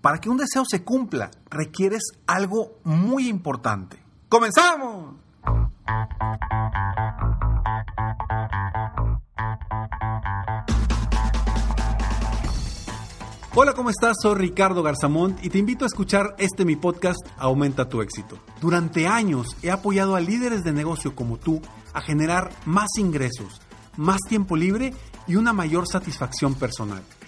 para que un deseo se cumpla, requieres algo muy importante. ¡Comenzamos! Hola, ¿cómo estás? Soy Ricardo Garzamont y te invito a escuchar este mi podcast Aumenta tu éxito. Durante años he apoyado a líderes de negocio como tú a generar más ingresos, más tiempo libre y una mayor satisfacción personal.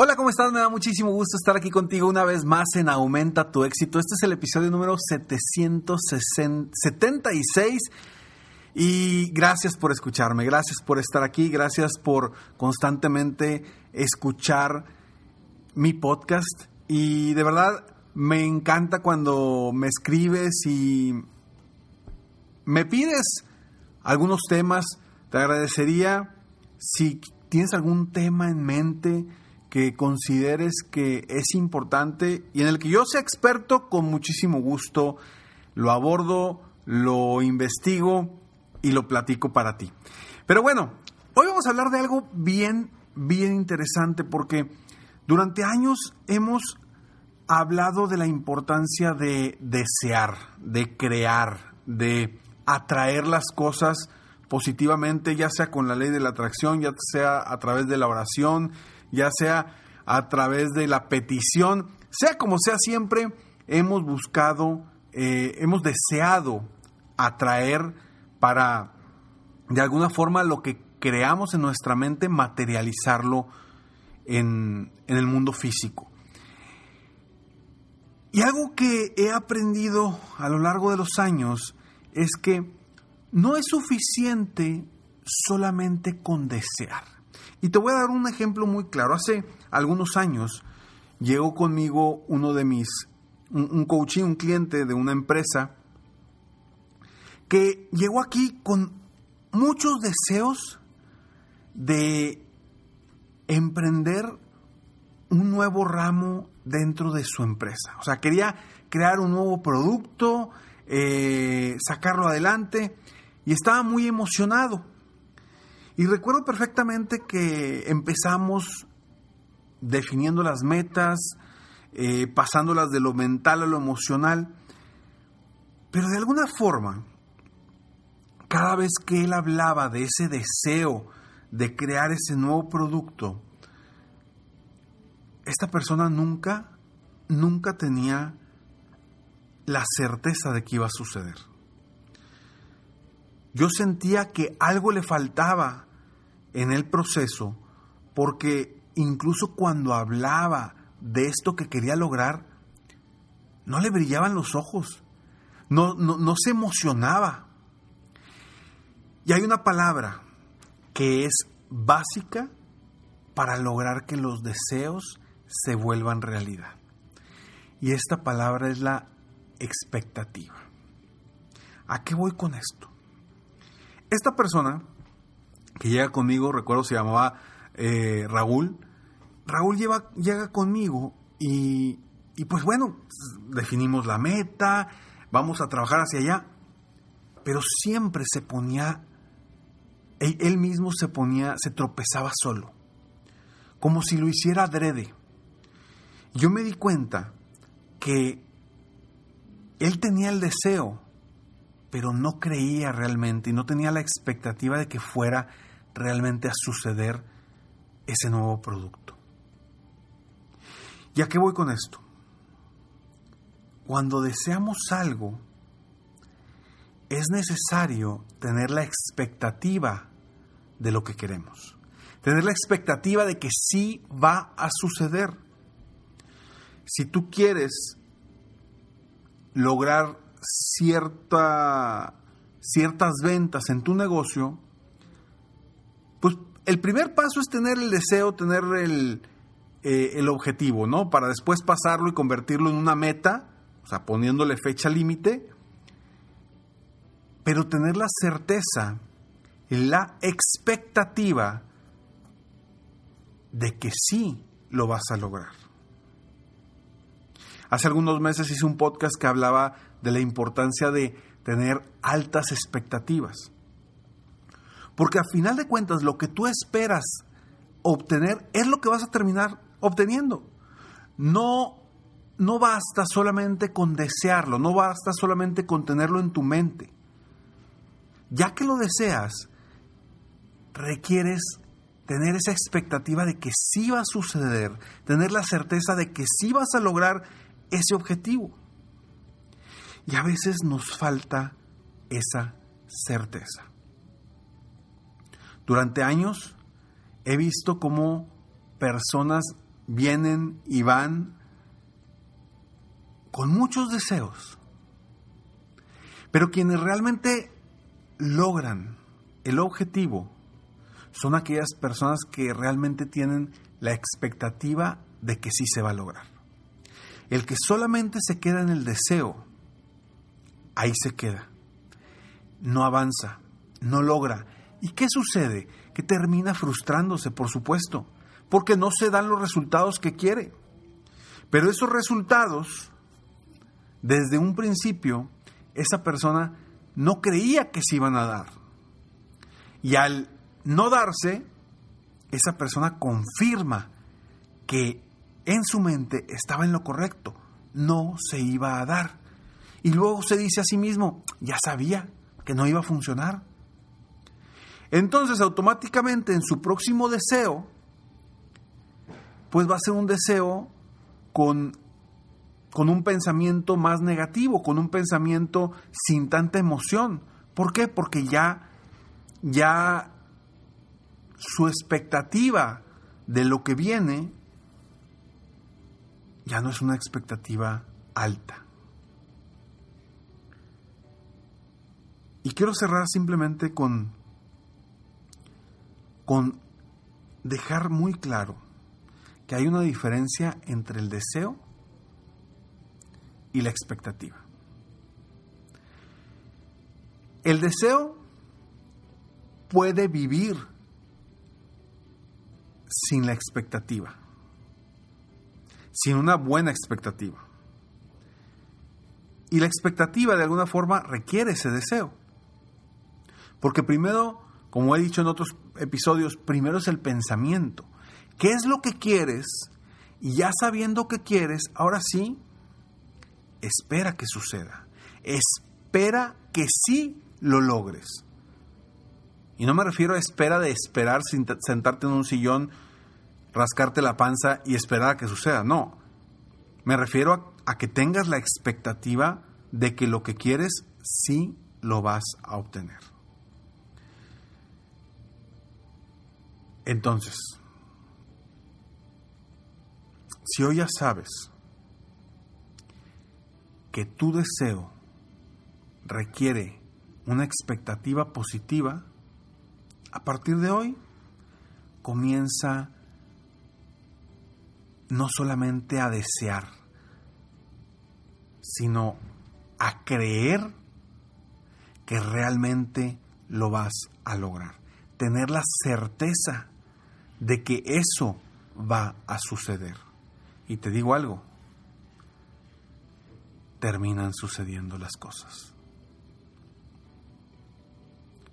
Hola, ¿cómo estás? Me da muchísimo gusto estar aquí contigo una vez más en Aumenta tu éxito. Este es el episodio número 776 y gracias por escucharme, gracias por estar aquí, gracias por constantemente escuchar mi podcast y de verdad me encanta cuando me escribes y me pides algunos temas. Te agradecería si tienes algún tema en mente que consideres que es importante y en el que yo sea experto, con muchísimo gusto lo abordo, lo investigo y lo platico para ti. Pero bueno, hoy vamos a hablar de algo bien, bien interesante porque durante años hemos hablado de la importancia de desear, de crear, de atraer las cosas positivamente, ya sea con la ley de la atracción, ya sea a través de la oración, ya sea a través de la petición, sea como sea, siempre hemos buscado, eh, hemos deseado atraer para, de alguna forma, lo que creamos en nuestra mente, materializarlo en, el mundo físico. Y algo que he aprendido a lo largo de los años es que no es suficiente solamente con desear. Y te voy a dar un ejemplo muy claro. Hace algunos años llegó conmigo uno de mis, un, un coaching, un cliente de una empresa, que llegó aquí con muchos deseos de emprender un nuevo ramo dentro de su empresa. O sea, quería crear un nuevo producto, eh, sacarlo adelante y estaba muy emocionado. Y recuerdo perfectamente que empezamos definiendo las metas, eh, pasándolas de lo mental a lo emocional, pero de alguna forma, cada vez que él hablaba de ese deseo, de crear ese nuevo producto, esta persona nunca, nunca tenía la certeza de que iba a suceder. Yo sentía que algo le faltaba en el proceso porque incluso cuando hablaba de esto que quería lograr, no le brillaban los ojos, no, no, no se emocionaba. Y hay una palabra que es básica para lograr que los deseos se vuelvan realidad. Y esta palabra es la expectativa. ¿A qué voy con esto? Esta persona que llega conmigo, recuerdo se llamaba eh, Raúl, Raúl llega conmigo y, y pues bueno, definimos la meta, vamos a trabajar hacia allá, pero siempre se ponía él mismo se ponía, se tropezaba solo, como si lo hiciera adrede. Yo me di cuenta que él tenía el deseo, pero no creía realmente y no tenía la expectativa de que fuera realmente a suceder ese nuevo producto. ¿Y a qué voy con esto? Cuando deseamos algo, es necesario tener la expectativa de lo que queremos. Tener la expectativa de que sí va a suceder. Si tú quieres lograr cierta, ciertas ventas en tu negocio, pues el primer paso es tener el deseo, tener el, eh, el objetivo, ¿no? Para después pasarlo y convertirlo en una meta, o sea, poniéndole fecha límite pero tener la certeza, la expectativa de que sí lo vas a lograr. Hace algunos meses hice un podcast que hablaba de la importancia de tener altas expectativas. Porque a final de cuentas lo que tú esperas obtener es lo que vas a terminar obteniendo. No, no basta solamente con desearlo, no basta solamente con tenerlo en tu mente. Ya que lo deseas, requieres tener esa expectativa de que sí va a suceder, tener la certeza de que sí vas a lograr ese objetivo. Y a veces nos falta esa certeza. Durante años he visto cómo personas vienen y van con muchos deseos, pero quienes realmente logran el objetivo son aquellas personas que realmente tienen la expectativa de que sí se va a lograr. El que solamente se queda en el deseo, ahí se queda. No avanza, no logra. ¿Y qué sucede? Que termina frustrándose, por supuesto, porque no se dan los resultados que quiere. Pero esos resultados, desde un principio, esa persona no creía que se iban a dar. Y al no darse, esa persona confirma que en su mente estaba en lo correcto, no se iba a dar. Y luego se dice a sí mismo, ya sabía que no iba a funcionar. Entonces automáticamente en su próximo deseo, pues va a ser un deseo con, con un pensamiento más negativo, con un pensamiento sin tanta emoción. ¿Por qué? Porque ya, ya su expectativa de lo que viene ya no es una expectativa alta. Y quiero cerrar simplemente con, con dejar muy claro que hay una diferencia entre el deseo y la expectativa. El deseo puede vivir sin la expectativa, sin una buena expectativa. Y la expectativa de alguna forma requiere ese deseo. Porque primero, como he dicho en otros episodios, primero es el pensamiento. ¿Qué es lo que quieres? Y ya sabiendo que quieres, ahora sí, espera que suceda. Espera que sí lo logres. Y no me refiero a espera de esperar sin sentarte en un sillón, rascarte la panza y esperar a que suceda. No. Me refiero a, a que tengas la expectativa de que lo que quieres sí lo vas a obtener. Entonces, si hoy ya sabes que tu deseo requiere una expectativa positiva, a partir de hoy comienza no solamente a desear, sino a creer que realmente lo vas a lograr. Tener la certeza de que eso va a suceder. Y te digo algo, terminan sucediendo las cosas.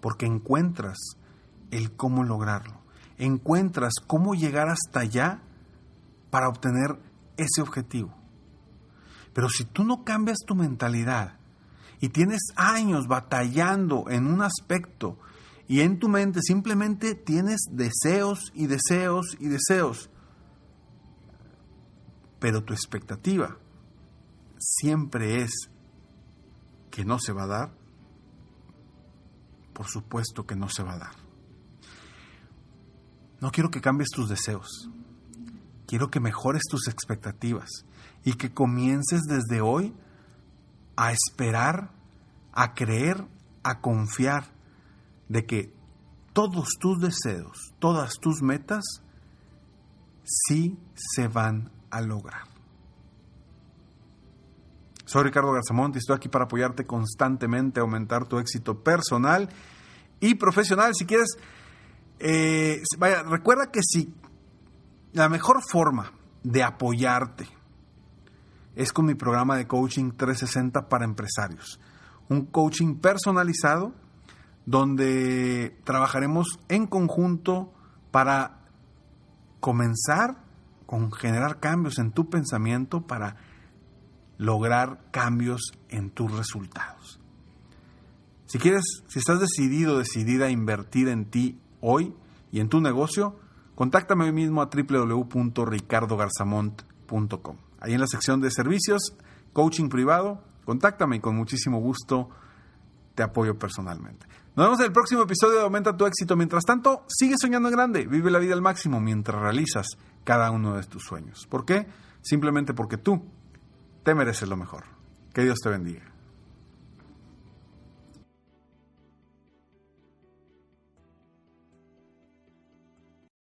Porque encuentras el cómo lograrlo, encuentras cómo llegar hasta allá para obtener ese objetivo. Pero si tú no cambias tu mentalidad y tienes años batallando en un aspecto y en tu mente simplemente tienes deseos y deseos y deseos. Pero tu expectativa siempre es que no se va a dar. Por supuesto que no se va a dar. No quiero que cambies tus deseos. Quiero que mejores tus expectativas y que comiences desde hoy a esperar, a creer, a confiar de que todos tus deseos, todas tus metas, sí se van a lograr. Soy Ricardo Garzamont y estoy aquí para apoyarte constantemente a aumentar tu éxito personal y profesional. Si quieres, eh, vaya, recuerda que si la mejor forma de apoyarte es con mi programa de coaching 360 para empresarios. Un coaching personalizado donde trabajaremos en conjunto para comenzar con generar cambios en tu pensamiento para lograr cambios en tus resultados. Si quieres, si estás decidido, decidida a invertir en ti hoy y en tu negocio, contáctame hoy mismo a www.ricardogarzamont.com. Ahí en la sección de servicios, coaching privado, contáctame y con muchísimo gusto te apoyo personalmente. Nos vemos en el próximo episodio de Aumenta tu éxito. Mientras tanto, sigue soñando en grande, vive la vida al máximo mientras realizas cada uno de tus sueños. ¿Por qué? Simplemente porque tú te mereces lo mejor. Que Dios te bendiga.